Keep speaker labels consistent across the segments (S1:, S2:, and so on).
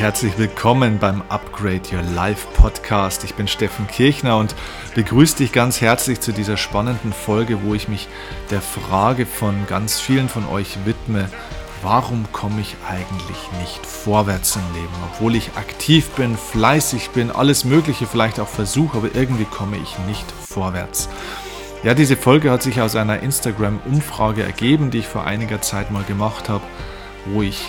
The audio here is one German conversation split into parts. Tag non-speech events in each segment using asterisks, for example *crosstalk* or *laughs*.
S1: Herzlich willkommen beim Upgrade Your Life Podcast. Ich bin Steffen Kirchner und begrüße dich ganz herzlich zu dieser spannenden Folge, wo ich mich der Frage von ganz vielen von euch widme, warum komme ich eigentlich nicht vorwärts im Leben? Obwohl ich aktiv bin, fleißig bin, alles Mögliche vielleicht auch versuche, aber irgendwie komme ich nicht vorwärts. Ja, diese Folge hat sich aus einer Instagram-Umfrage ergeben, die ich vor einiger Zeit mal gemacht habe, wo ich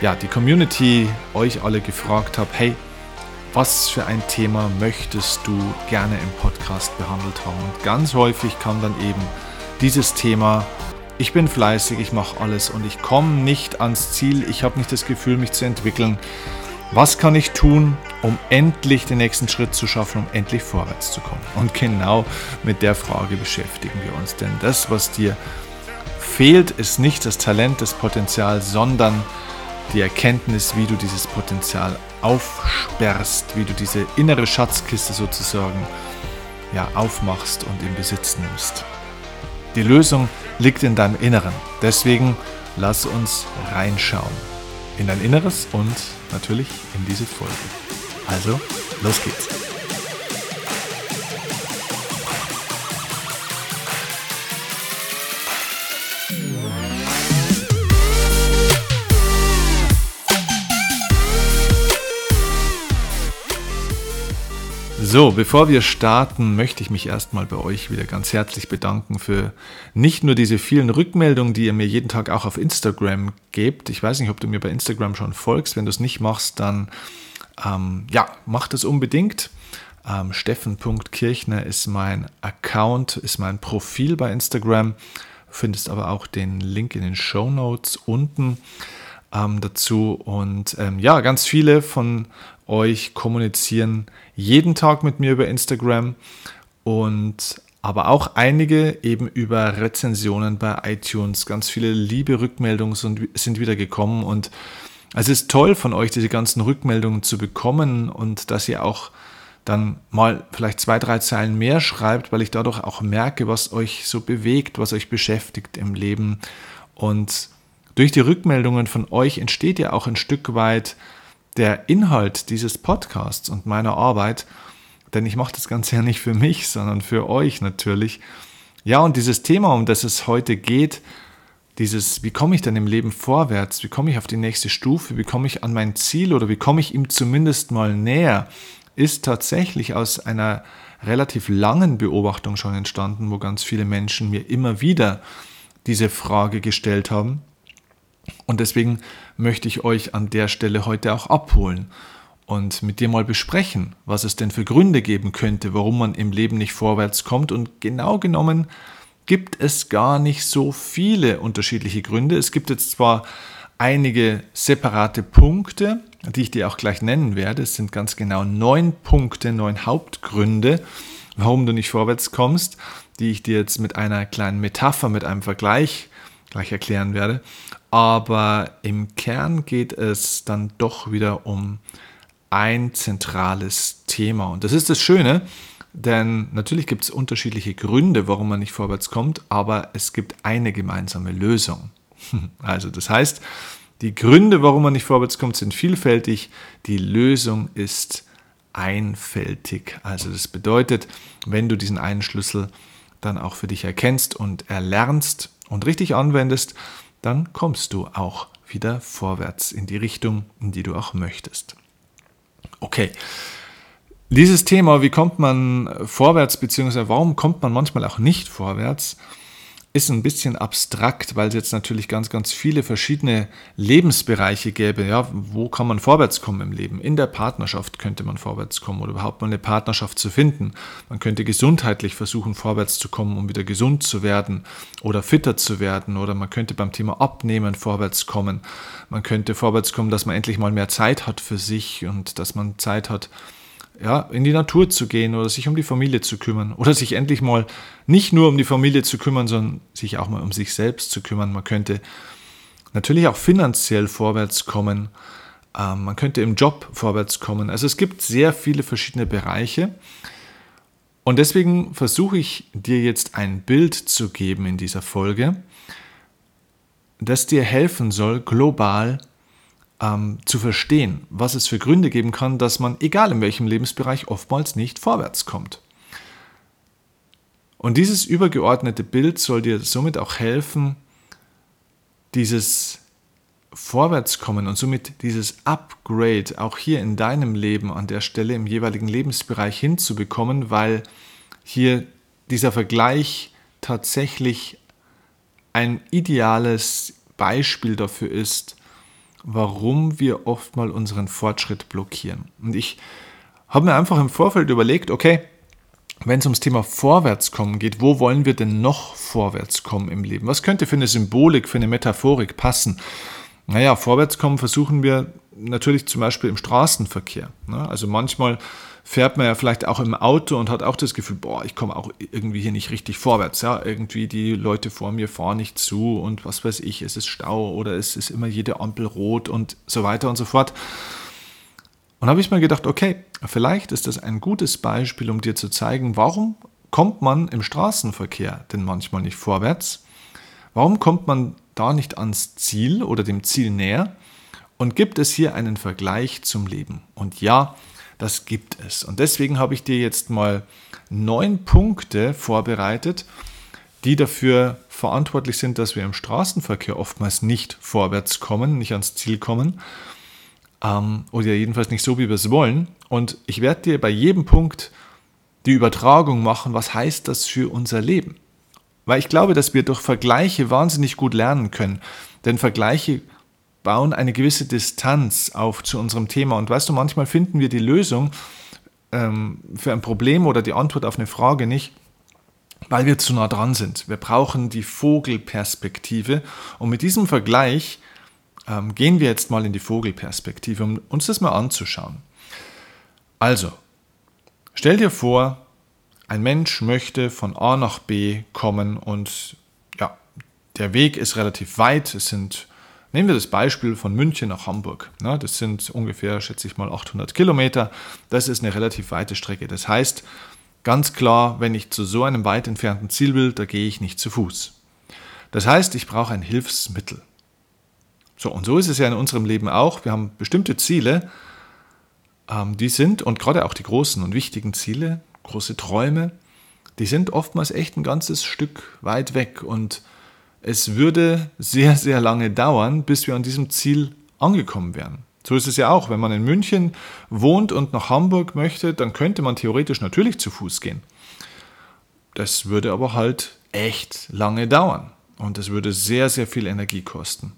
S1: ja, die Community euch alle gefragt habe, hey, was für ein Thema möchtest du gerne im Podcast behandelt haben? Und ganz häufig kam dann eben dieses Thema, ich bin fleißig, ich mache alles und ich komme nicht ans Ziel, ich habe nicht das Gefühl, mich zu entwickeln. Was kann ich tun, um endlich den nächsten Schritt zu schaffen, um endlich vorwärts zu kommen? Und genau mit der Frage beschäftigen wir uns. Denn das, was dir fehlt, ist nicht das Talent, das Potenzial, sondern die Erkenntnis, wie du dieses Potenzial aufsperrst, wie du diese innere Schatzkiste sozusagen ja, aufmachst und in Besitz nimmst. Die Lösung liegt in deinem Inneren. Deswegen lass uns reinschauen in dein Inneres und natürlich in diese Folge. Also, los geht's. So, bevor wir starten, möchte ich mich erstmal bei euch wieder ganz herzlich bedanken für nicht nur diese vielen Rückmeldungen, die ihr mir jeden Tag auch auf Instagram gebt. Ich weiß nicht, ob du mir bei Instagram schon folgst. Wenn du es nicht machst, dann ähm, ja, mach das unbedingt. Ähm, Steffen.kirchner ist mein Account, ist mein Profil bei Instagram. Findest aber auch den Link in den Show Notes unten ähm, dazu. Und ähm, ja, ganz viele von euch kommunizieren jeden Tag mit mir über Instagram und aber auch einige eben über Rezensionen bei iTunes. Ganz viele liebe Rückmeldungen sind wieder gekommen und es ist toll von euch, diese ganzen Rückmeldungen zu bekommen und dass ihr auch dann mal vielleicht zwei, drei Zeilen mehr schreibt, weil ich dadurch auch merke, was euch so bewegt, was euch beschäftigt im Leben. Und durch die Rückmeldungen von euch entsteht ja auch ein Stück weit der Inhalt dieses Podcasts und meiner Arbeit, denn ich mache das Ganze ja nicht für mich, sondern für euch natürlich. Ja, und dieses Thema, um das es heute geht, dieses, wie komme ich denn im Leben vorwärts, wie komme ich auf die nächste Stufe, wie komme ich an mein Ziel oder wie komme ich ihm zumindest mal näher, ist tatsächlich aus einer relativ langen Beobachtung schon entstanden, wo ganz viele Menschen mir immer wieder diese Frage gestellt haben. Und deswegen möchte ich euch an der Stelle heute auch abholen und mit dir mal besprechen, was es denn für Gründe geben könnte, warum man im Leben nicht vorwärts kommt. Und genau genommen gibt es gar nicht so viele unterschiedliche Gründe. Es gibt jetzt zwar einige separate Punkte, die ich dir auch gleich nennen werde. Es sind ganz genau neun Punkte, neun Hauptgründe, warum du nicht vorwärts kommst, die ich dir jetzt mit einer kleinen Metapher, mit einem Vergleich gleich erklären werde. Aber im Kern geht es dann doch wieder um ein zentrales Thema. Und das ist das Schöne, denn natürlich gibt es unterschiedliche Gründe, warum man nicht vorwärts kommt, aber es gibt eine gemeinsame Lösung. *laughs* Also das heißt, die Gründe, warum man nicht vorwärts kommt, sind vielfältig. Die Lösung ist einfältig. Also das bedeutet, wenn du diesen einen Schlüssel dann auch für dich erkennst und erlernst und richtig anwendest, dann kommst du auch wieder vorwärts in die Richtung, in die du auch möchtest. Okay. Dieses Thema, wie kommt man vorwärts, beziehungsweise warum kommt man manchmal auch nicht vorwärts, ist ein bisschen abstrakt, weil es jetzt natürlich ganz, ganz viele verschiedene Lebensbereiche gäbe. Ja, wo kann man vorwärts kommen im Leben? In der Partnerschaft könnte man vorwärts kommen oder überhaupt mal eine Partnerschaft zu finden. Man könnte gesundheitlich versuchen, vorwärts zu kommen, um wieder gesund zu werden oder fitter zu werden. Oder man könnte beim Thema Abnehmen vorwärts kommen. Man könnte vorwärts kommen, dass man endlich mal mehr Zeit hat für sich und dass man Zeit hat, ja, in die Natur zu gehen oder sich um die Familie zu kümmern oder sich endlich mal nicht nur um die Familie zu kümmern, sondern sich auch mal um sich selbst zu kümmern. Man könnte natürlich auch finanziell vorwärts kommen. Ähm, man könnte im Job vorwärts kommen. Also es gibt sehr viele verschiedene Bereiche. Und deswegen versuche ich dir jetzt ein Bild zu geben in dieser Folge, das dir helfen soll, global ähm, zu verstehen, was es für Gründe geben kann, dass man, egal in welchem Lebensbereich, oftmals nicht vorwärts kommt. Und dieses übergeordnete Bild soll dir somit auch helfen, dieses Vorwärtskommen und somit dieses Upgrade auch hier in deinem Leben an der Stelle im jeweiligen Lebensbereich hinzubekommen, weil hier dieser Vergleich tatsächlich ein ideales Beispiel dafür ist, warum wir oft mal unseren Fortschritt blockieren. Und ich habe mir einfach im Vorfeld überlegt, okay, wenn es ums Thema Vorwärtskommen geht, wo wollen wir denn noch vorwärtskommen im Leben? Was könnte für eine Symbolik, für eine Metaphorik passen? Naja, vorwärtskommen versuchen wir natürlich zum Beispiel im Straßenverkehr. Ne? Also manchmal fährt man ja vielleicht auch im Auto und hat auch das Gefühl, boah, ich komme auch irgendwie hier nicht richtig vorwärts. Ja, irgendwie die Leute vor mir fahren nicht zu und was weiß ich, es ist Stau oder es ist immer jede Ampel rot und so weiter und so fort. Und habe ich mir gedacht, okay, vielleicht ist das ein gutes Beispiel, um dir zu zeigen, warum kommt man im Straßenverkehr denn manchmal nicht vorwärts? Warum kommt man da nicht ans Ziel oder dem Ziel näher? Und gibt es hier einen Vergleich zum Leben? Und ja, das gibt es. Und deswegen habe ich dir jetzt mal neun Punkte vorbereitet, die dafür verantwortlich sind, dass wir im Straßenverkehr oftmals nicht vorwärts kommen, nicht ans Ziel kommen ähm, oder jedenfalls nicht so, wie wir es wollen. Und ich werde dir bei jedem Punkt die Übertragung machen, was heißt das für unser Leben. Weil ich glaube, dass wir durch Vergleiche wahnsinnig gut lernen können. Denn Vergleiche bauen eine gewisse Distanz auf zu unserem Thema. Und weißt du, manchmal finden wir die Lösung ähm, für ein Problem oder die Antwort auf eine Frage nicht, weil wir zu nah dran sind. Wir brauchen die Vogelperspektive. Und mit diesem Vergleich ähm, gehen wir jetzt mal in die Vogelperspektive, um uns das mal anzuschauen. Also, stell dir vor, ein Mensch möchte von A nach B kommen und ja, der Weg ist relativ weit. Es sind, nehmen wir das Beispiel von München nach Hamburg. Das sind ungefähr, schätze ich mal, 800 Kilometer. Das ist eine relativ weite Strecke. Das heißt, ganz klar, wenn ich zu so einem weit entfernten Ziel will, da gehe ich nicht zu Fuß. Das heißt, ich brauche ein Hilfsmittel. So, und so ist es ja in unserem Leben auch. Wir haben bestimmte Ziele, ähm, die sind, und gerade auch die großen und wichtigen Ziele, große Träume, die sind oftmals echt ein ganzes Stück weit weg. Und es würde sehr, sehr lange dauern, bis wir an diesem Ziel angekommen wären. So ist es ja auch. Wenn man in München wohnt und nach Hamburg möchte, dann könnte man theoretisch natürlich zu Fuß gehen. Das würde aber halt echt lange dauern. Und es würde sehr, sehr viel Energie kosten.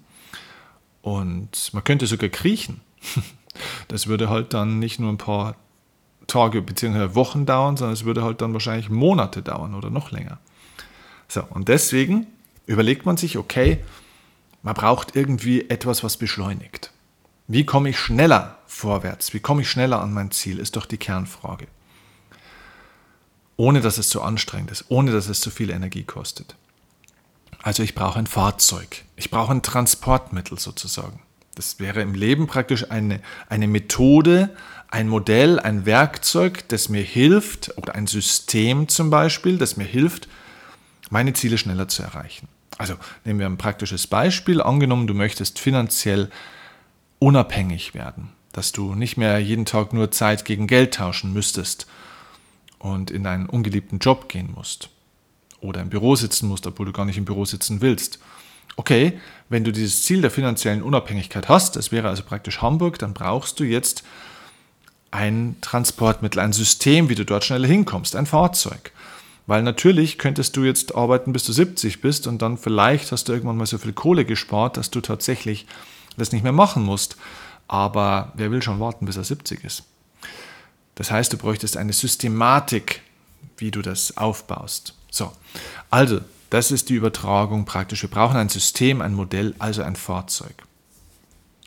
S1: Und man könnte sogar kriechen. *laughs* Das würde halt dann nicht nur ein paar Tage bzw. Wochen dauern, sondern es würde halt dann wahrscheinlich Monate dauern oder noch länger. So, und deswegen überlegt man sich, okay, man braucht irgendwie etwas, was beschleunigt. Wie komme ich schneller vorwärts? Wie komme ich schneller an mein Ziel? Ist doch die Kernfrage. Ohne dass es zu anstrengend ist, ohne dass es zu viel Energie kostet. Also ich brauche ein Fahrzeug. Ich brauche ein Transportmittel sozusagen. Das wäre im Leben praktisch eine, eine Methode, ein Modell, ein Werkzeug, das mir hilft, oder ein System zum Beispiel, das mir hilft, meine Ziele schneller zu erreichen. Also nehmen wir ein praktisches Beispiel. Angenommen, du möchtest finanziell unabhängig werden, dass du nicht mehr jeden Tag nur Zeit gegen Geld tauschen müsstest und in einen ungeliebten Job gehen musst oder im Büro sitzen musst, obwohl du gar nicht im Büro sitzen willst okay, wenn du dieses Ziel der finanziellen Unabhängigkeit hast, das wäre also praktisch Hamburg, dann brauchst du jetzt ein Transportmittel, ein System, wie du dort schneller hinkommst, ein Fahrzeug. Weil natürlich könntest du jetzt arbeiten, bis du 70 bist und dann vielleicht hast du irgendwann mal so viel Kohle gespart, dass du tatsächlich das nicht mehr machen musst. Aber wer will schon warten, bis er 70 ist? Das heißt, du bräuchtest eine Systematik, wie du das aufbaust. So, also das ist die Übertragung praktisch. Wir brauchen ein System, ein Modell, also ein Fahrzeug.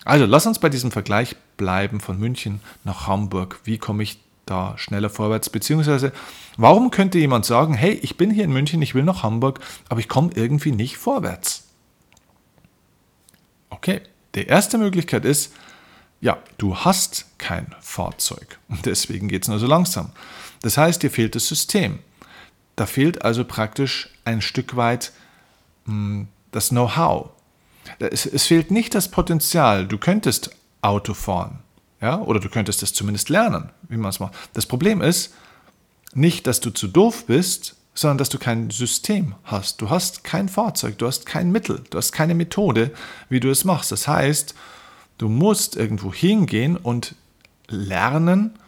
S1: Also lass uns bei diesem Vergleich bleiben von München nach Hamburg. Wie komme ich da schneller vorwärts? Beziehungsweise, warum könnte jemand sagen, hey, ich bin hier in München, ich will nach Hamburg, aber ich komme irgendwie nicht vorwärts? Okay, die erste Möglichkeit ist, ja, du hast kein Fahrzeug und deswegen geht es nur so langsam. Das heißt, dir fehlt das System. Da fehlt also praktisch ein Stück weit mh, hm, das Know-how. Es, es fehlt nicht das Potenzial. Du könntest Auto fahren. Ja? Oder du könntest es zumindest lernen, wie man es macht. Das Problem ist nicht, dass du zu doof bist, sondern dass du kein System hast. Du hast kein Fahrzeug, du hast kein Mittel, du hast keine Methode, wie du es machst. Das heißt, du musst irgendwo hingehen und lernen,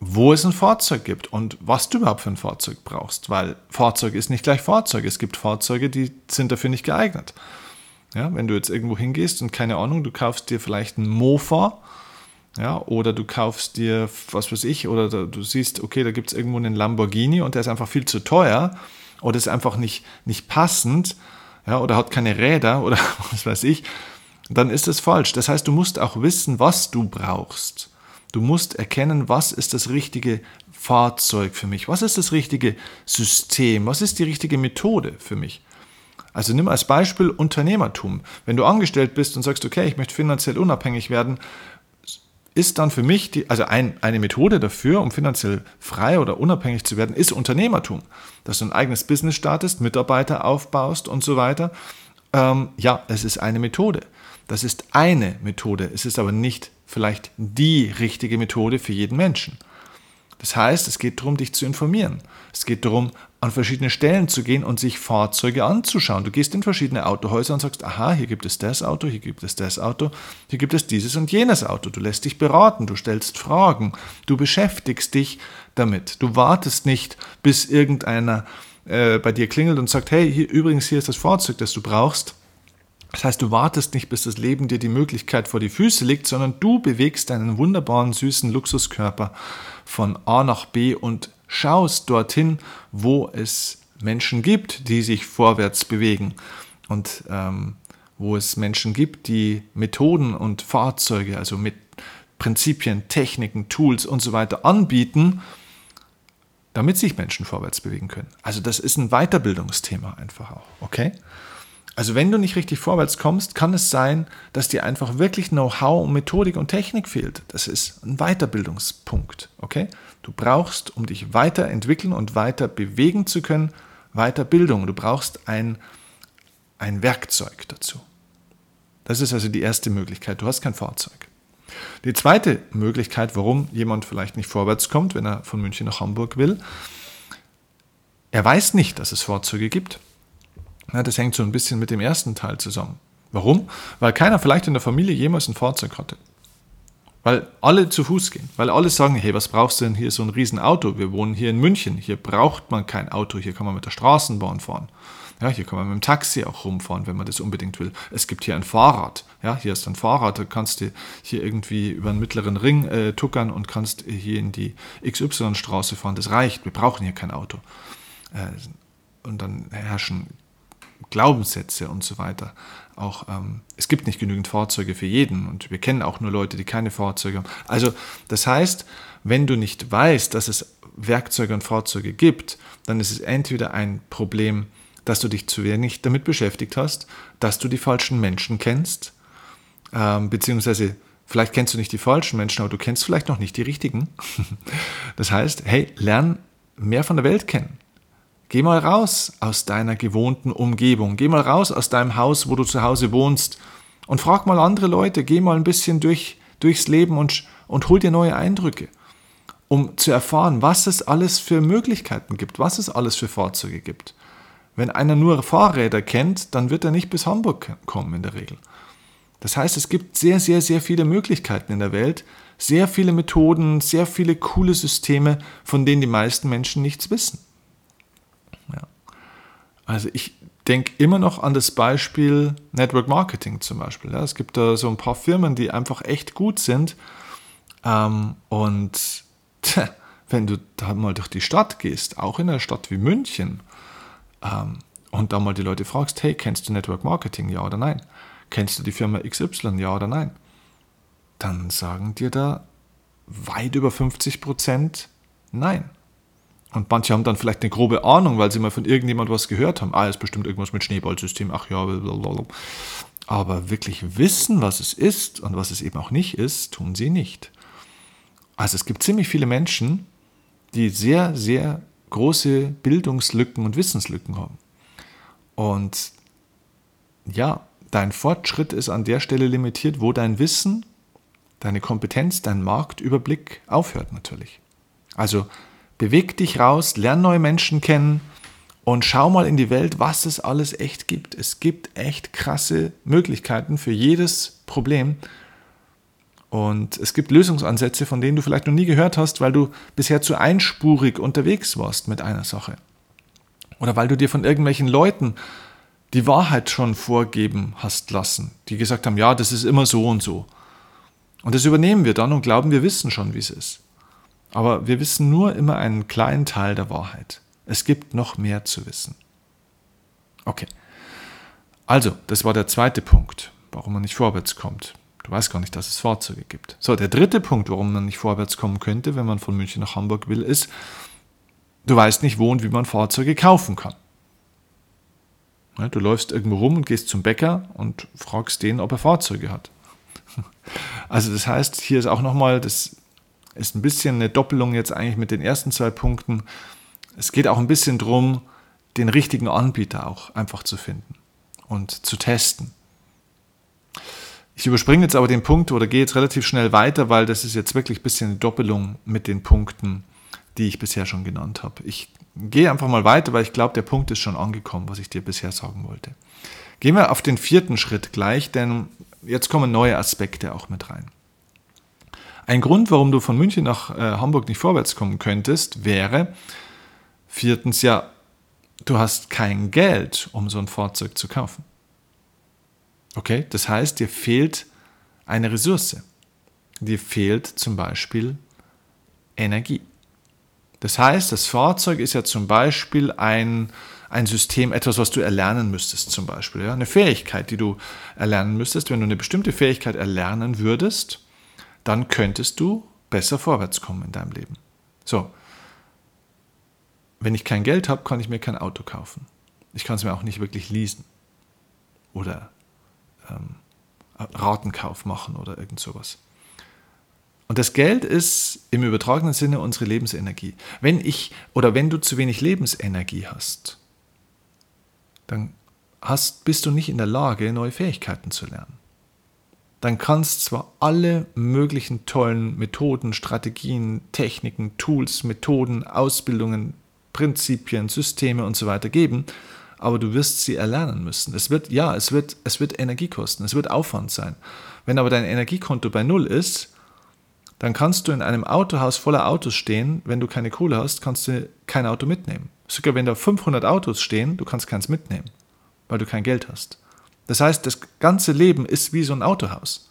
S1: wo es ein Fahrzeug gibt und was du überhaupt für ein Fahrzeug brauchst, weil Fahrzeug ist nicht gleich Fahrzeug. Es gibt Fahrzeuge, die sind dafür nicht geeignet. Ja, wenn du jetzt irgendwo hingehst und keine Ahnung, du kaufst dir vielleicht ein Mofa, ja, oder du kaufst dir, was weiß ich, oder du siehst, okay, da gibt es irgendwo einen Lamborghini und der ist einfach viel zu teuer oder ist einfach nicht, nicht passend, ja, oder hat keine Räder oder *laughs* was weiß ich, dann ist das falsch. Das heißt, du musst auch wissen, was du brauchst. Du musst erkennen, was ist das richtige Fahrzeug für mich, was ist das richtige System, was ist die richtige Methode für mich. Also nimm als Beispiel Unternehmertum. Wenn du angestellt bist und sagst, okay, ich möchte finanziell unabhängig werden, ist dann für mich, die, also ein, eine Methode dafür, um finanziell frei oder unabhängig zu werden, ist Unternehmertum. Dass du ein eigenes Business startest, Mitarbeiter aufbaust und so weiter. Ähm, ja, es ist eine Methode. Das ist eine Methode. Es ist aber nicht vielleicht die richtige Methode für jeden Menschen. Das heißt, es geht darum, dich zu informieren. Es geht darum, an verschiedene Stellen zu gehen und sich Fahrzeuge anzuschauen. Du gehst in verschiedene Autohäuser und sagst, aha, hier gibt es das Auto, hier gibt es das Auto, hier gibt es dieses und jenes Auto. Du lässt dich beraten, du stellst Fragen, du beschäftigst dich damit. Du wartest nicht, bis irgendeiner äh, bei dir klingelt und sagt, hey, hier, übrigens, hier ist das Fahrzeug, das du brauchst. Das heißt, du wartest nicht, bis das Leben dir die Möglichkeit vor die Füße legt, sondern du bewegst deinen wunderbaren, süßen Luxuskörper von A nach B und schaust dorthin, wo es Menschen gibt, die sich vorwärts bewegen und ähm, wo es Menschen gibt, die Methoden und Fahrzeuge, also mit Prinzipien, Techniken, Tools und so weiter anbieten, damit sich Menschen vorwärts bewegen können. Also das ist ein Weiterbildungsthema einfach auch, okay? Also wenn du nicht richtig vorwärts kommst, kann es sein, dass dir einfach wirklich Know-how und Methodik und Technik fehlt. Das ist ein Weiterbildungspunkt, okay? Du brauchst, um dich weiterentwickeln und weiter bewegen zu können, Weiterbildung. Du brauchst ein, ein Werkzeug dazu. Das ist also die erste Möglichkeit. Du hast kein Fahrzeug. Die zweite Möglichkeit, warum jemand vielleicht nicht vorwärts kommt, wenn er von München nach Hamburg will, er weiß nicht, dass es Fahrzeuge gibt. Ja, das hängt so ein bisschen mit dem ersten Teil zusammen. Warum? Weil keiner vielleicht in der Familie jemals ein Fahrzeug hatte. Weil alle zu Fuß gehen, weil alle sagen, hey, was brauchst du denn hier so ein Riesenauto? Wir wohnen hier in München, hier braucht man kein Auto, hier kann man mit der Straßenbahn fahren. Ja, hier kann man mit dem Taxi auch rumfahren, wenn man das unbedingt will. Es gibt hier ein Fahrrad. Ja, hier ist ein Fahrrad, da kannst du hier irgendwie über einen mittleren Ring äh, tuckern und kannst hier in die XY-Straße fahren. Das reicht, wir brauchen hier kein Auto. Äh, und dann herrschen Glaubenssätze und so weiter. Auch ähm, es gibt nicht genügend Fahrzeuge für jeden und wir kennen auch nur Leute, die keine Fahrzeuge haben. Also das heißt, wenn du nicht weißt, dass es Werkzeuge und Fahrzeuge gibt, dann ist es entweder ein Problem, dass du dich zu wenig damit beschäftigt hast, dass du die falschen Menschen kennst, ähm, beziehungsweise vielleicht kennst du nicht die falschen Menschen, aber du kennst vielleicht noch nicht die richtigen. *laughs* das heißt, hey, lern mehr von der Welt kennen. Geh mal raus aus deiner gewohnten Umgebung. Geh mal raus aus deinem Haus, wo du zu Hause wohnst. Und frag mal andere Leute. Geh mal ein bisschen durch, durchs Leben und, und hol dir neue Eindrücke. Um zu erfahren, was es alles für Möglichkeiten gibt, was es alles für Fahrzeuge gibt. Wenn einer nur Fahrräder kennt, dann wird er nicht bis Hamburg kommen in der Regel. Das heißt, es gibt sehr, sehr, sehr viele Möglichkeiten in der Welt, sehr viele Methoden, sehr viele coole Systeme, von denen die meisten Menschen nichts wissen. Also ich denke immer noch an das Beispiel Network Marketing zum Beispiel. Ja, es gibt da so ein paar Firmen, die einfach echt gut sind. Ähm, und *laughs* tja, wenn du da mal durch die Stadt gehst, auch in einer Stadt wie München, ähm, und da mal die Leute fragst, hey, kennst du Network Marketing, ja oder nein? Kennst du die Firma XY, ja oder nein? Dann sagen dir da weit über 50 Prozent nein. Und manche haben dann vielleicht eine grobe Ahnung, weil sie mal von irgendjemand was gehört haben. Ah, ist bestimmt irgendwas mit Schneeballsystem. Ach ja, blablabla. aber wirklich wissen, was es ist und was es eben auch nicht ist, tun sie nicht. Also es gibt ziemlich viele Menschen, die sehr, sehr große Bildungslücken und Wissenslücken haben. Und ja, Dein Fortschritt ist an der Stelle limitiert, wo dein Wissen, deine Kompetenz, dein Marktüberblick aufhört natürlich. Also beweg dich raus, lern neue Menschen kennen und schau mal in die Welt, was es alles echt gibt. Es gibt echt krasse Möglichkeiten für jedes Problem. Und es gibt Lösungsansätze, von denen du vielleicht noch nie gehört hast, weil du bisher zu einspurig unterwegs warst mit einer Sache. Oder weil du dir von irgendwelchen Leuten die Wahrheit schon vorgeben hast lassen, die gesagt haben, ja, das ist immer so und so. Und das übernehmen wir dann und glauben, wir wissen schon, wie es ist. Aber wir wissen nur immer einen kleinen Teil der Wahrheit. Es gibt noch mehr zu wissen. Okay. Also, das war der zweite Punkt, warum man nicht vorwärts kommt. Du weißt gar nicht, dass es Fahrzeuge gibt. So, der dritte Punkt, warum man nicht vorwärts kommen könnte, wenn man von München nach Hamburg will, ist, du weißt nicht, wo und wie man Fahrzeuge kaufen kann. Du läufst irgendwo rum und gehst zum Bäcker und fragst den, ob er Fahrzeuge hat. *laughs* Also das heißt, hier ist auch nochmal, das ist ein bisschen eine Doppelung jetzt eigentlich mit den ersten zwei Punkten. Es geht auch ein bisschen darum, den richtigen Anbieter auch einfach zu finden und zu testen. Ich überspringe jetzt aber den Punkt oder gehe jetzt relativ schnell weiter, weil das ist jetzt wirklich ein bisschen eine Doppelung mit den Punkten, die ich bisher schon genannt habe. Ich gehe einfach mal weiter, weil ich glaube, der Punkt ist schon angekommen, was ich dir bisher sagen wollte. Gehen wir auf den vierten Schritt gleich, denn jetzt kommen neue Aspekte auch mit rein. Ein Grund, warum du von München nach äh, Hamburg nicht vorwärts kommen könntest, wäre viertens ja, du hast kein Geld, um so ein Fahrzeug zu kaufen. Okay, das heißt, dir fehlt eine Ressource. Dir fehlt zum Beispiel Energie. Das heißt, das Fahrzeug ist ja zum Beispiel ein, ein System, etwas, was du erlernen müsstest, zum Beispiel. Ja? Eine Fähigkeit, die du erlernen müsstest. Wenn du eine bestimmte Fähigkeit erlernen würdest, dann könntest du besser vorwärts kommen in deinem Leben. So. Wenn ich kein Geld habe, kann ich mir kein Auto kaufen. Ich kann es mir auch nicht wirklich leasen. Oder ähm, Ratenkauf machen oder irgend sowas. Und das Geld ist im übertragenen Sinne unsere Lebensenergie. Wenn ich oder wenn du zu wenig Lebensenergie hast, dann hast, bist du nicht in der Lage, neue Fähigkeiten zu lernen. Dann kannst zwar alle möglichen tollen Methoden, Strategien, Techniken, Tools, Methoden, Ausbildungen, Prinzipien, Systeme und so weiter geben, aber du wirst sie erlernen müssen. Es wird, ja, es wird, es wird Energie kosten, es wird Aufwand sein. Wenn aber dein Energiekonto bei Null ist, dann kannst du in einem Autohaus voller Autos stehen. Wenn du keine Kohle hast, kannst du kein Auto mitnehmen. Sogar wenn da 500 Autos stehen, du kannst keins mitnehmen, weil du kein Geld hast. Das heißt, das ganze Leben ist wie so ein Autohaus.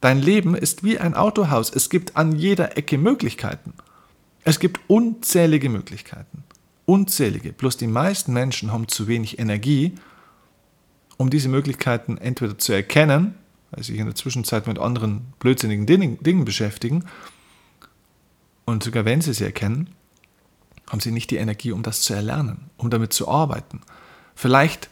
S1: Dein Leben ist wie ein Autohaus. Es gibt an jeder Ecke Möglichkeiten. Es gibt unzählige Möglichkeiten. Unzählige. Bloß die meisten Menschen haben zu wenig Energie, um diese Möglichkeiten entweder zu erkennen weil sie sich in der Zwischenzeit mit anderen blödsinnigen Dingen beschäftigen. Und sogar wenn sie sie erkennen, haben sie nicht die Energie, um das zu erlernen, um damit zu arbeiten. Vielleicht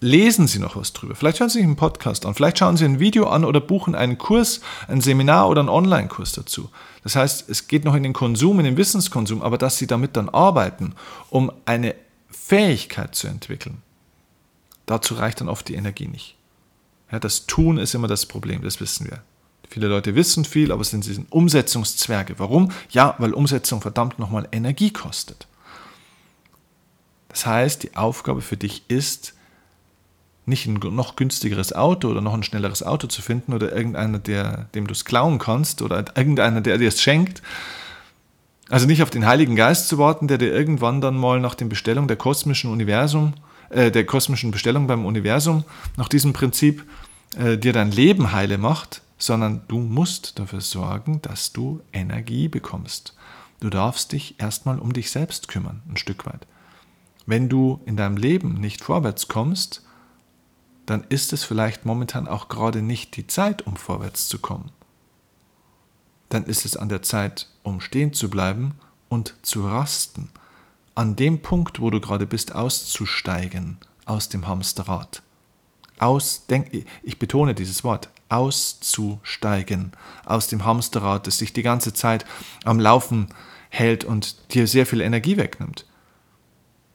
S1: lesen Sie noch was drüber. Vielleicht hören Sie sich einen Podcast an. Vielleicht schauen Sie ein Video an oder buchen einen Kurs, ein Seminar oder einen Online-Kurs dazu. Das heißt, es geht noch in den Konsum, in den Wissenskonsum, aber dass Sie damit dann arbeiten, um eine Fähigkeit zu entwickeln, dazu reicht dann oft die Energie nicht. Ja, das Tun ist immer das Problem, das wissen wir. Viele Leute wissen viel, aber sind sie sind Umsetzungszwerge. Warum? Ja, weil Umsetzung verdammt nochmal Energie kostet. Das heißt, die Aufgabe für dich ist, nicht ein noch günstigeres Auto oder noch ein schnelleres Auto zu finden oder irgendeiner, der, dem du es klauen kannst oder irgendeiner, der dir es schenkt. Also nicht auf den Heiligen Geist zu warten, der dir irgendwann dann mal nach den Bestellungen der kosmischen Universum äh, der kosmischen Bestellung beim Universum nach diesem Prinzip äh, dir dein Leben heile macht, sondern du musst dafür sorgen, dass du Energie bekommst. Du darfst dich erstmal um dich selbst kümmern, ein Stück weit. Wenn du in deinem Leben nicht vorwärts kommst, dann ist es vielleicht momentan auch gerade nicht die Zeit, um vorwärts zu kommen. Dann ist es an der Zeit, um stehen zu bleiben und zu rasten an dem Punkt, wo du gerade bist, auszusteigen aus dem Hamsterrad. Aus, denk, ich betone dieses Wort, auszusteigen aus dem Hamsterrad, das sich die ganze Zeit am Laufen hält und dir sehr viel Energie wegnimmt.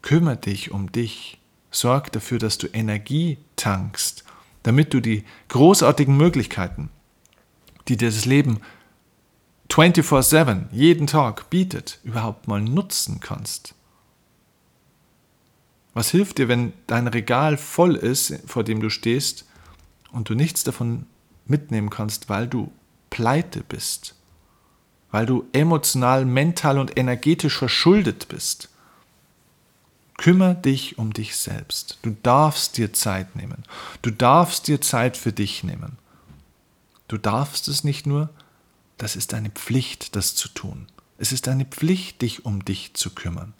S1: Kümmere dich um dich. Sorg dafür, dass du Energie tankst, damit du die großartigen Möglichkeiten, die dir das Leben 24/7 jeden Tag bietet, überhaupt mal nutzen kannst. Was hilft dir, wenn dein Regal voll ist, vor dem du stehst, und du nichts davon mitnehmen kannst, weil du pleite bist, weil du emotional, mental und energetisch verschuldet bist? Kümmer dich um dich selbst. Du darfst dir Zeit nehmen. Du darfst dir Zeit für dich nehmen. Du darfst es nicht nur, das ist deine Pflicht, das zu tun. Es ist deine Pflicht, dich um dich zu kümmern.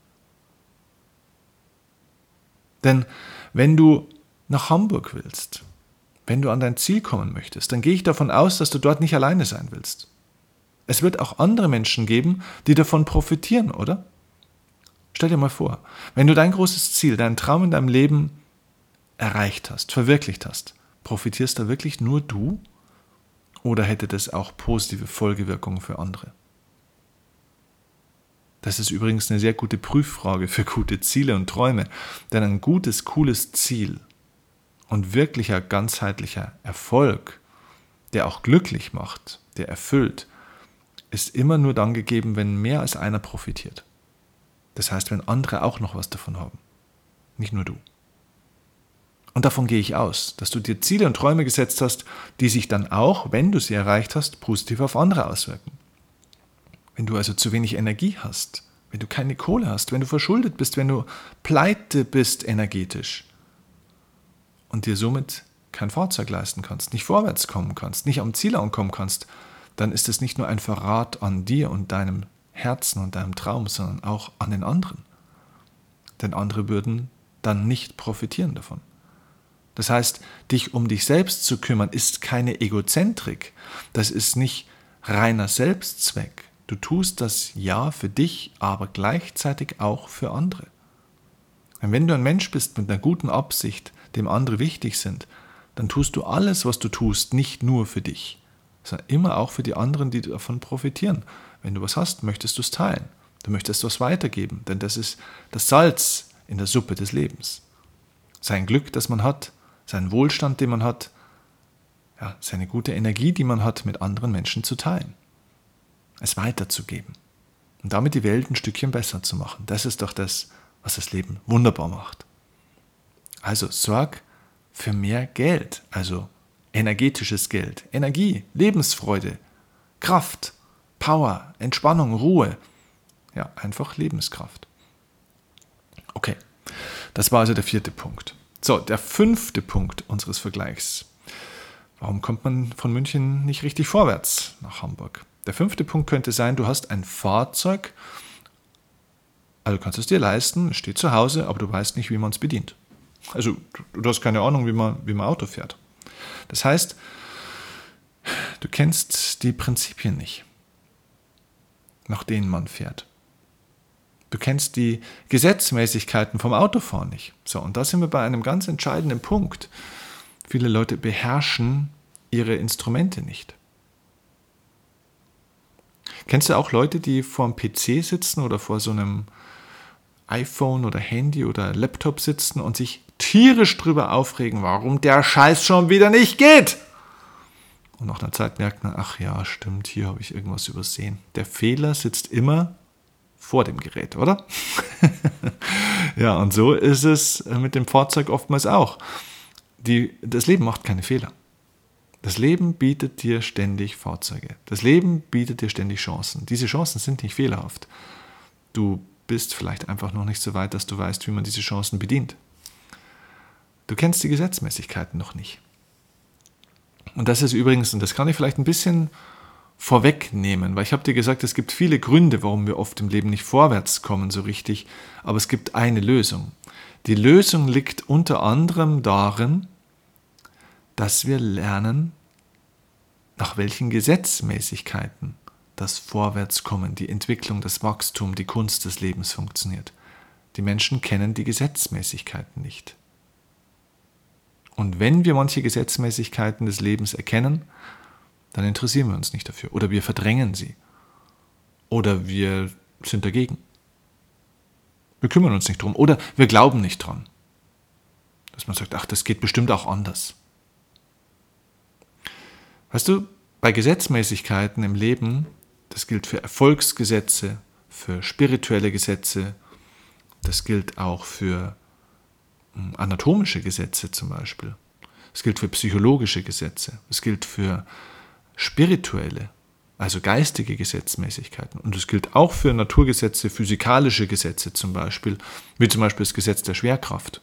S1: Denn wenn du nach Hamburg willst, wenn du an dein Ziel kommen möchtest, dann gehe ich davon aus, dass du dort nicht alleine sein willst. Es wird auch andere Menschen geben, die davon profitieren, oder? Stell dir mal vor, wenn du dein großes Ziel, deinen Traum in deinem Leben erreicht hast, verwirklicht hast, profitierst da wirklich nur du? Oder hätte das auch positive Folgewirkungen für andere? Das ist übrigens eine sehr gute Prüffrage für gute Ziele und Träume, denn ein gutes, cooles Ziel und wirklicher ganzheitlicher Erfolg, der auch glücklich macht, der erfüllt, ist immer nur dann gegeben, wenn mehr als einer profitiert. Das heißt, wenn andere auch noch was davon haben, nicht nur du. Und davon gehe ich aus, dass du dir Ziele und Träume gesetzt hast, die sich dann auch, wenn du sie erreicht hast, positiv auf andere auswirken. Wenn du also zu wenig Energie hast, wenn du keine Kohle hast, wenn du verschuldet bist, wenn du pleite bist energetisch und dir somit kein Fahrzeug leisten kannst, nicht vorwärts kommen kannst, nicht am Ziel ankommen kannst, dann ist es nicht nur ein Verrat an dir und deinem Herzen und deinem Traum, sondern auch an den anderen. Denn andere würden dann nicht profitieren davon. Das heißt, dich um dich selbst zu kümmern, ist keine Egozentrik. Das ist nicht reiner Selbstzweck. Du tust das ja für dich, aber gleichzeitig auch für andere. Und wenn du ein Mensch bist mit einer guten Absicht, dem andere wichtig sind, dann tust du alles, was du tust, nicht nur für dich, sondern immer auch für die anderen, die davon profitieren. Wenn du was hast, möchtest du es teilen. Du möchtest was weitergeben, denn das ist das Salz in der Suppe des Lebens. Sein Glück, das man hat, sein Wohlstand, den man hat, ja, seine gute Energie, die man hat, mit anderen Menschen zu teilen. Es weiterzugeben. Und damit die Welt ein Stückchen besser zu machen. Das ist doch das, was das Leben wunderbar macht. Also sorg für mehr Geld, also energetisches Geld, Energie, Lebensfreude, Kraft, Power, Entspannung, Ruhe. Ja, einfach Lebenskraft. Okay, das war also der vierte Punkt. So, der fünfte Punkt unseres Vergleichs. Warum kommt man von München nicht richtig vorwärts nach Hamburg? Der fünfte Punkt könnte sein, du hast ein Fahrzeug, also kannst es dir leisten, steht zu Hause, aber du weißt nicht, wie man es bedient. Also du hast keine Ahnung, wie man, wie man Auto fährt. Das heißt, du kennst die Prinzipien nicht nach denen man fährt. Du kennst die Gesetzmäßigkeiten vom Autofahren nicht. So, und da sind wir bei einem ganz entscheidenden Punkt. Viele Leute beherrschen ihre Instrumente nicht. Kennst du auch Leute, die vor dem PC sitzen oder vor so einem iPhone oder Handy oder Laptop sitzen und sich tierisch drüber aufregen, warum der Scheiß schon wieder nicht geht? Und nach einer Zeit merkt man, ach ja, stimmt, hier habe ich irgendwas übersehen. Der Fehler sitzt immer vor dem Gerät, oder? *laughs* ja, und so ist es mit dem Fahrzeug oftmals auch. Die, das Leben macht keine Fehler. Das Leben bietet dir ständig Fahrzeuge. Das Leben bietet dir ständig Chancen. Diese Chancen sind nicht fehlerhaft. Du bist vielleicht einfach noch nicht so weit, dass du weißt, wie man diese Chancen bedient. Du kennst die Gesetzmäßigkeiten noch nicht. Und das ist übrigens, und das kann ich vielleicht ein bisschen vorwegnehmen, weil ich habe dir gesagt, es gibt viele Gründe, warum wir oft im Leben nicht vorwärts kommen so richtig, aber es gibt eine Lösung. Die Lösung liegt unter anderem darin, dass wir lernen, nach welchen Gesetzmäßigkeiten das Vorwärtskommen, die Entwicklung, das Wachstum, die Kunst des Lebens funktioniert. Die Menschen kennen die Gesetzmäßigkeiten nicht. Und wenn wir manche Gesetzmäßigkeiten des Lebens erkennen, dann interessieren wir uns nicht dafür. Oder wir verdrängen sie. Oder wir sind dagegen. Wir kümmern uns nicht drum. Oder wir glauben nicht dran. Dass man sagt, ach, das geht bestimmt auch anders. Weißt du, bei Gesetzmäßigkeiten im Leben, das gilt für Erfolgsgesetze, für spirituelle Gesetze, das gilt auch für anatomische Gesetze zum Beispiel. Es gilt für psychologische Gesetze. Es gilt für spirituelle, also geistige Gesetzmäßigkeiten. Und es gilt auch für Naturgesetze, physikalische Gesetze zum Beispiel, wie zum Beispiel das Gesetz der Schwerkraft.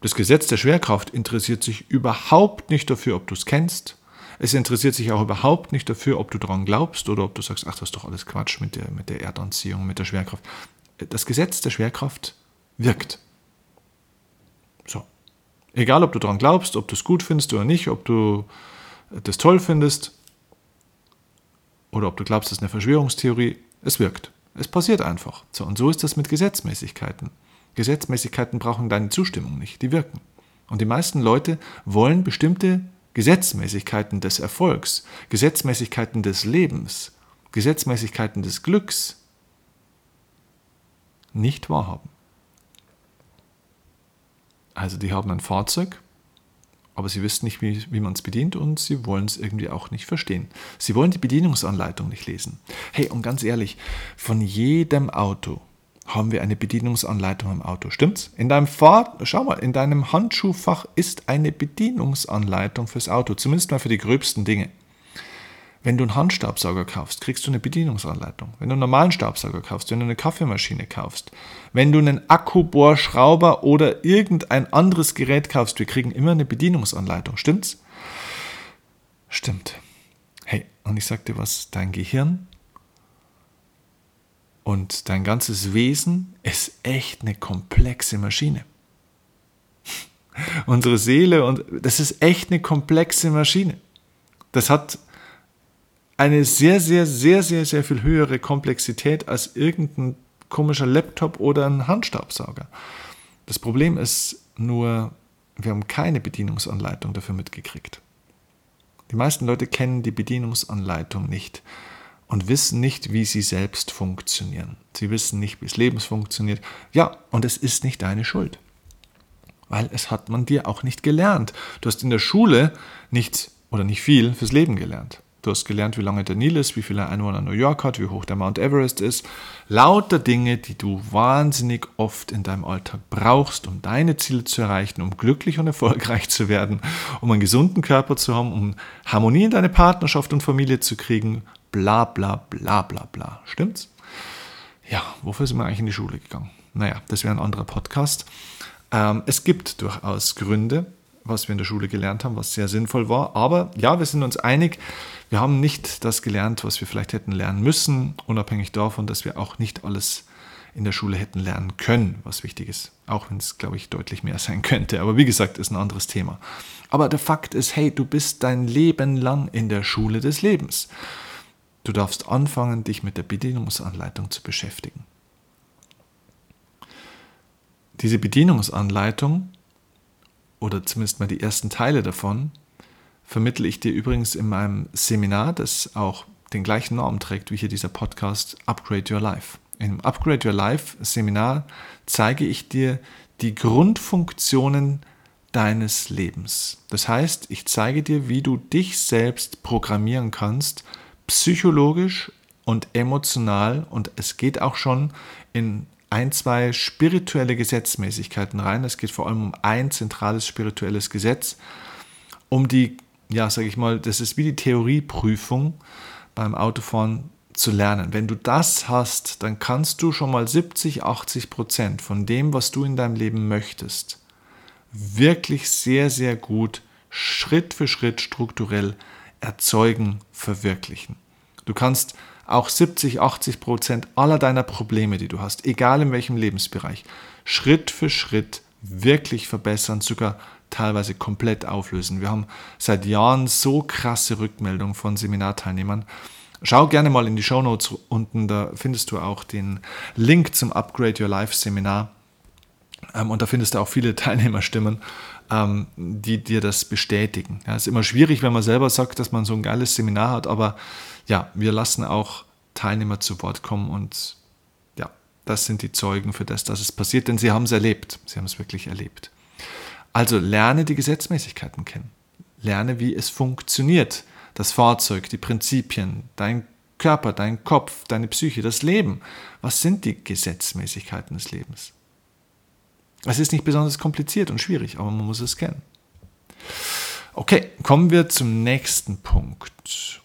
S1: Das Gesetz der Schwerkraft interessiert sich überhaupt nicht dafür, ob du es kennst. Es interessiert sich auch überhaupt nicht dafür, ob du daran glaubst oder ob du sagst, ach, das ist doch alles Quatsch mit der, mit der Erdanziehung, mit der Schwerkraft. Das Gesetz der Schwerkraft wirkt. Egal, ob du daran glaubst, ob du es gut findest oder nicht, ob du das toll findest oder ob du glaubst, das ist eine Verschwörungstheorie, es wirkt. Es passiert einfach. So, und so ist das mit Gesetzmäßigkeiten. Gesetzmäßigkeiten brauchen deine Zustimmung nicht, die wirken. Und die meisten Leute wollen bestimmte Gesetzmäßigkeiten des Erfolgs, Gesetzmäßigkeiten des Lebens, Gesetzmäßigkeiten des Glücks nicht wahrhaben. Also die haben ein Fahrzeug, aber sie wissen nicht, wie, wie man es bedient und sie wollen es irgendwie auch nicht verstehen. Sie wollen die Bedienungsanleitung nicht lesen. Hey, und ganz ehrlich, von jedem Auto haben wir eine Bedienungsanleitung im Auto. Stimmt's? In deinem Fahr schau mal, in deinem Handschuhfach ist eine Bedienungsanleitung fürs Auto, zumindest mal für die gröbsten Dinge. Wenn du einen Handstaubsauger kaufst, kriegst du eine Bedienungsanleitung. Wenn du einen normalen Staubsauger kaufst, wenn du eine Kaffeemaschine kaufst, wenn du einen Akkubohrschrauber oder irgendein anderes Gerät kaufst, wir kriegen immer eine Bedienungsanleitung. Stimmt's? Stimmt. Hey, und ich sag dir was, dein Gehirn und dein ganzes Wesen ist echt eine komplexe Maschine. *laughs* Unsere Seele und das ist echt eine komplexe Maschine. Das hat eine sehr, sehr, sehr, sehr, sehr viel höhere Komplexität als irgendein komischer Laptop oder ein Handstaubsauger. Das Problem ist nur, wir haben keine Bedienungsanleitung dafür mitgekriegt. Die meisten Leute kennen die Bedienungsanleitung nicht und wissen nicht, wie sie selbst funktionieren. Sie wissen nicht, wie das Leben funktioniert. Ja, und es ist nicht deine Schuld. Weil es hat man dir auch nicht gelernt. Du hast in der Schule nicht oder nicht viel fürs Leben gelernt. Du hast gelernt, wie lange der Nil ist, wie viele Einwohner New York hat, wie hoch der Mount Everest ist. Lauter Dinge, die du wahnsinnig oft in deinem Alltag brauchst, um deine Ziele zu erreichen, um glücklich und erfolgreich zu werden, um einen gesunden Körper zu haben, um Harmonie in deine Partnerschaft und Familie zu kriegen. Bla bla bla bla bla. Stimmt's? Ja, wofür sind wir eigentlich in die Schule gegangen? Naja, das wäre ein anderer Podcast. Ähm, es gibt durchaus Gründe, was wir in der Schule gelernt haben, was sehr sinnvoll war. Aber ja, wir sind uns einig, wir haben nicht das gelernt, was wir vielleicht hätten lernen müssen, unabhängig davon, dass wir auch nicht alles in der Schule hätten lernen können, was wichtig ist. Auch wenn es, glaube ich, deutlich mehr sein könnte. Aber wie gesagt, ist ein anderes Thema. Aber der Fakt ist, hey, du bist dein Leben lang in der Schule des Lebens. Du darfst anfangen, dich mit der Bedienungsanleitung zu beschäftigen. Diese Bedienungsanleitung oder zumindest mal die ersten Teile davon, vermittle ich dir übrigens in meinem Seminar, das auch den gleichen Namen trägt wie hier dieser Podcast, Upgrade Your Life. Im Upgrade Your Life Seminar zeige ich dir die Grundfunktionen deines Lebens. Das heißt, ich zeige dir, wie du dich selbst programmieren kannst, psychologisch und emotional und es geht auch schon in ein, zwei spirituelle Gesetzmäßigkeiten rein. Es geht vor allem um ein zentrales spirituelles Gesetz, um die, ja, sage ich mal, das ist wie die Theorieprüfung beim Autofahren zu lernen. Wenn du das hast, dann kannst du schon mal 70, 80 Prozent von dem, was du in deinem Leben möchtest, wirklich sehr, sehr gut Schritt für Schritt strukturell erzeugen, verwirklichen. Du kannst auch 70, 80 Prozent aller deiner Probleme, die du hast, egal in welchem Lebensbereich, Schritt für Schritt wirklich verbessern, sogar teilweise komplett auflösen. Wir haben seit Jahren so krasse Rückmeldungen von Seminarteilnehmern. Schau gerne mal in die Show Notes unten, da findest du auch den Link zum Upgrade Your Life Seminar. Ähm, und da findest du auch viele *laughs* Teilnehmerstimmen, ähm, die dir das bestätigen. Ja, es ist immer schwierig, wenn man selber sagt, dass man so ein geiles Seminar hat, aber ja, wir lassen auch Teilnehmer zu Wort kommen und ja, das sind die Zeugen für das, dass es passiert, denn sie haben es erlebt. Sie haben es wirklich erlebt. Also lerne die Gesetzmäßigkeiten kennen. Lerne, wie es funktioniert. Das Fahrzeug, die Prinzipien, dein Körper, dein Kopf, deine Psyche, das Leben. Was sind die Gesetzmäßigkeiten des Lebens? Es ist nicht besonders kompliziert und schwierig, aber man muss es kennen. Okay, kommen wir zum nächsten Punkt.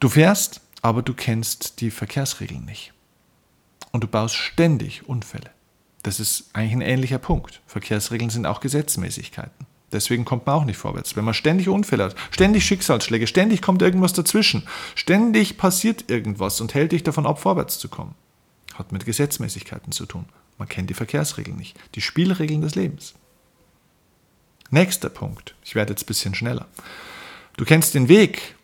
S1: Du fährst, aber du kennst die Verkehrsregeln nicht. Und du baust ständig Unfälle. Das ist eigentlich ein ähnlicher Punkt. Verkehrsregeln sind auch Gesetzmäßigkeiten. Deswegen kommt man auch nicht vorwärts. Wenn man ständig Unfälle hat, ständig Schicksalsschläge, ständig kommt irgendwas dazwischen, ständig passiert irgendwas und hält dich davon ab, vorwärts zu kommen. Hat mit Gesetzmäßigkeiten zu tun. Man kennt die Verkehrsregeln nicht, die Spielregeln des Lebens. Nächster Punkt. Ich werde jetzt ein bisschen schneller. Du kennst den Weg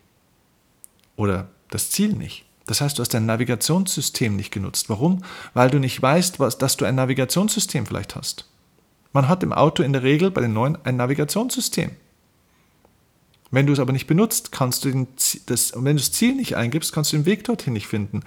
S1: oder das Ziel nicht. Das heißt, du hast dein Navigationssystem nicht genutzt. Warum? Weil du nicht weißt, was, dass du ein Navigationssystem vielleicht hast. Man hat im Auto in der Regel bei den neuen ein Navigationssystem. Wenn du es aber nicht benutzt, kannst du den, das, wenn du das Ziel nicht eingibst, kannst du den Weg dorthin nicht finden.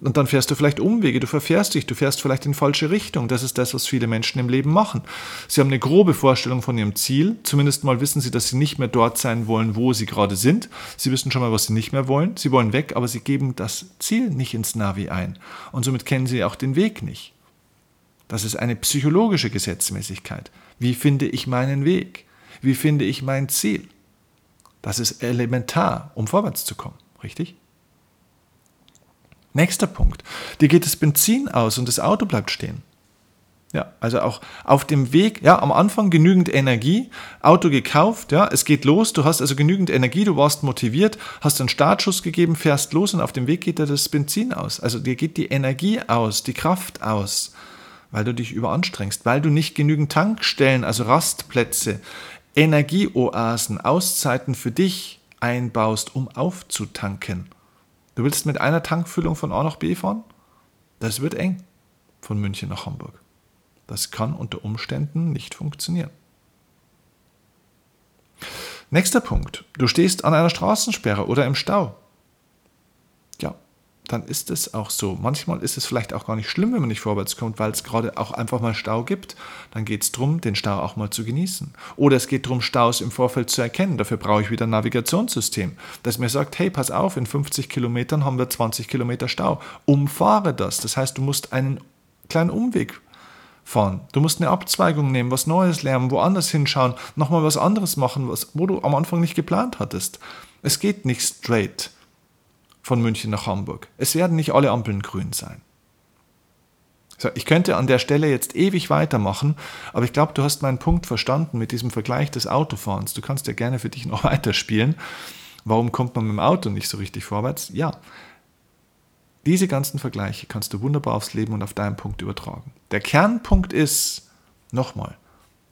S1: Und dann fährst du vielleicht Umwege, du verfährst dich, du fährst vielleicht in falsche Richtung. Das ist das, was viele Menschen im Leben machen. Sie haben eine grobe Vorstellung von ihrem Ziel. Zumindest mal wissen sie, dass sie nicht mehr dort sein wollen, wo sie gerade sind. Sie wissen schon mal, was sie nicht mehr wollen. Sie wollen weg, aber sie geben das Ziel nicht ins Navi ein. Und somit kennen sie auch den Weg nicht. Das ist eine psychologische Gesetzmäßigkeit. Wie finde ich meinen Weg? Wie finde ich mein Ziel? Das ist elementar, um vorwärts zu kommen, richtig? Nächster Punkt. Dir geht das Benzin aus und das Auto bleibt stehen. Ja, also auch auf dem Weg, ja, am Anfang genügend Energie, Auto gekauft, ja, es geht los, du hast also genügend Energie, du warst motiviert, hast einen Startschuss gegeben, fährst los und auf dem Weg geht dir das Benzin aus. Also dir geht die Energie aus, die Kraft aus, weil du dich überanstrengst, weil du nicht genügend Tankstellen, also Rastplätze, Energieoasen, Auszeiten für dich einbaust, um aufzutanken. Du willst mit einer Tankfüllung von A nach B fahren? Das wird eng von München nach Hamburg. Das kann unter Umständen nicht funktionieren. Nächster Punkt. Du stehst an einer Straßensperre oder im Stau dann ist es auch so. Manchmal ist es vielleicht auch gar nicht schlimm, wenn man nicht vorwärts kommt, weil es gerade auch einfach mal Stau gibt. Dann geht es darum, den Stau auch mal zu genießen. Oder es geht darum, Staus im Vorfeld zu erkennen. Dafür brauche ich wieder ein Navigationssystem, das mir sagt, hey, pass auf, in 50 Kilometern haben wir 20 Kilometer Stau. Umfahre das. Das heißt, du musst einen kleinen Umweg fahren. Du musst eine Abzweigung nehmen, was Neues lernen, woanders hinschauen, nochmal was anderes machen, was, wo du am Anfang nicht geplant hattest. Es geht nicht straight von München nach Hamburg. Es werden nicht alle Ampeln grün sein. So, ich könnte an der Stelle jetzt ewig weitermachen, aber ich glaube, du hast meinen Punkt verstanden mit diesem Vergleich des Autofahrens. Du kannst ja gerne für dich noch *laughs* weiterspielen. Warum kommt man mit dem Auto nicht so richtig vorwärts? Ja, diese ganzen Vergleiche kannst du wunderbar aufs Leben und auf deinen Punkt übertragen. Der Kernpunkt ist, nochmal,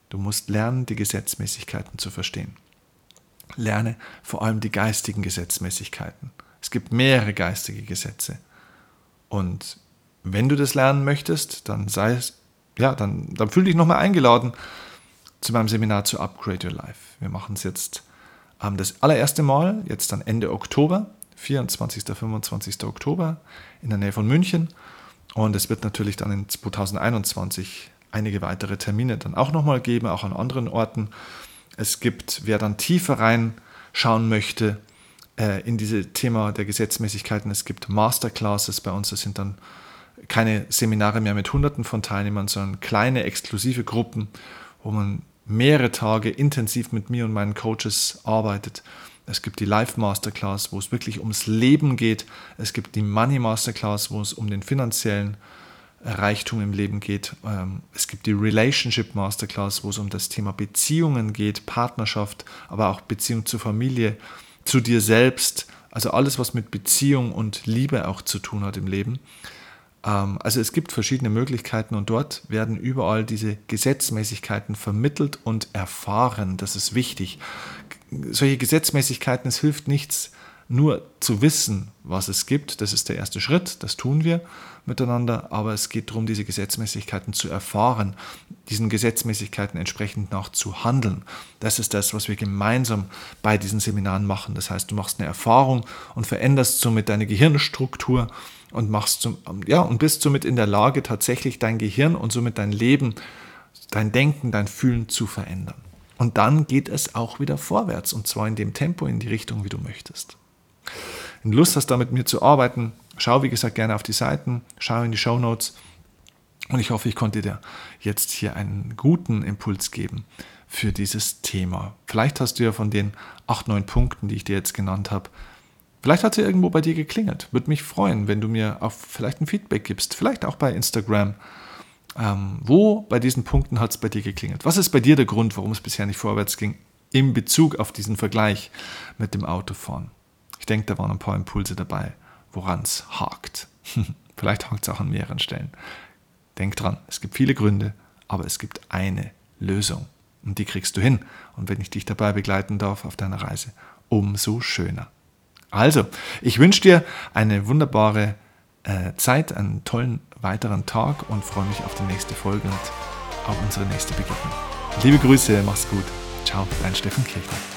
S1: du musst lernen, die Gesetzmäßigkeiten zu verstehen. Lerne vor allem die geistigen Gesetzmäßigkeiten. Es gibt mehrere geistige Gesetze. Und wenn du das lernen möchtest, dann sei es, ja, dann, dann fühl dich nochmal eingeladen zu meinem Seminar zu Upgrade Your Life. Wir machen es jetzt ähm, das allererste Mal, jetzt dann Ende Oktober, 24. 25. Oktober in der Nähe von München. Und es wird natürlich dann in 2021 einige weitere Termine dann auch nochmal geben, auch an anderen Orten. Es gibt, wer dann tiefer reinschauen möchte, in diese Thema der Gesetzmäßigkeiten. Es gibt Masterclasses bei uns, das sind dann keine Seminare mehr mit Hunderten von Teilnehmern, sondern kleine exklusive Gruppen, wo man mehrere Tage intensiv mit mir und meinen Coaches arbeitet. Es gibt die Live Masterclass, wo es wirklich ums Leben geht. Es gibt die Money Masterclass, wo es um den finanziellen Reichtum im Leben geht. Ähm, es gibt die Relationship Masterclass, wo es um das Thema Beziehungen geht, Partnerschaft, aber auch Beziehung zur Familie zu dir selbst, also alles, was mit Beziehung und Liebe auch zu tun hat im Leben. Ähm, also es gibt verschiedene Möglichkeiten und dort werden überall diese Gesetzmäßigkeiten vermittelt und erfahren. Das ist wichtig. Solche Gesetzmäßigkeiten, es hilft nichts, nur zu wissen, was es gibt. Das ist der erste Schritt, das tun wir miteinander, aber es geht darum, diese Gesetzmäßigkeiten zu erfahren, diesen Gesetzmäßigkeiten entsprechend nach zu handeln. Das ist das, was wir gemeinsam bei diesen Seminaren machen. Das heißt, du machst eine Erfahrung und veränderst somit deine Gehirnstruktur und machst zum, ja, und bist somit in der Lage, tatsächlich dein Gehirn und somit dein Leben dein Denken, dein Fühlen zu verändern. Und dann geht es auch wieder vorwärts und zwar in dem Tempo, in die Richtung, wie du möchtest. Wenn du Lust hast, da mit mir zu arbeiten, schau wie gesagt gerne auf die Seiten, schau in die Show Notes und ich hoffe, ich konnte dir jetzt hier einen guten Impuls geben für dieses Thema. Vielleicht hast du ja von den acht, neun Punkten, die ich dir jetzt genannt habe, vielleicht hat sie irgendwo bei dir geklingelt. Würde mich freuen, wenn du mir auch vielleicht ein Feedback gibst, vielleicht auch bei Instagram. Ähm, wo bei diesen Punkten hat es bei dir geklingelt? Was ist bei dir der Grund, warum es bisher nicht vorwärts ging in Bezug auf diesen Vergleich mit dem Autofahren? Ich denke, da waren ein paar Impulse dabei, woran es hakt. *laughs* vielleicht hakt es auch an mehreren Stellen. Denk dran, es gibt viele Gründe, aber es gibt eine Lösung. Und die kriegst du hin. Und wenn ich dich dabei begleiten darf auf deiner Reise, umso schöner. Also, ich wünsche dir eine wunderbare äh, Zeit, einen tollen weiteren Tag und freue mich auf die nächste Folge und auf unsere nächste Begegnung. Liebe Grüße, mach's gut. Ciao, dein Steffen Kirchner.